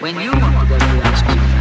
When you want to go to the ice cream.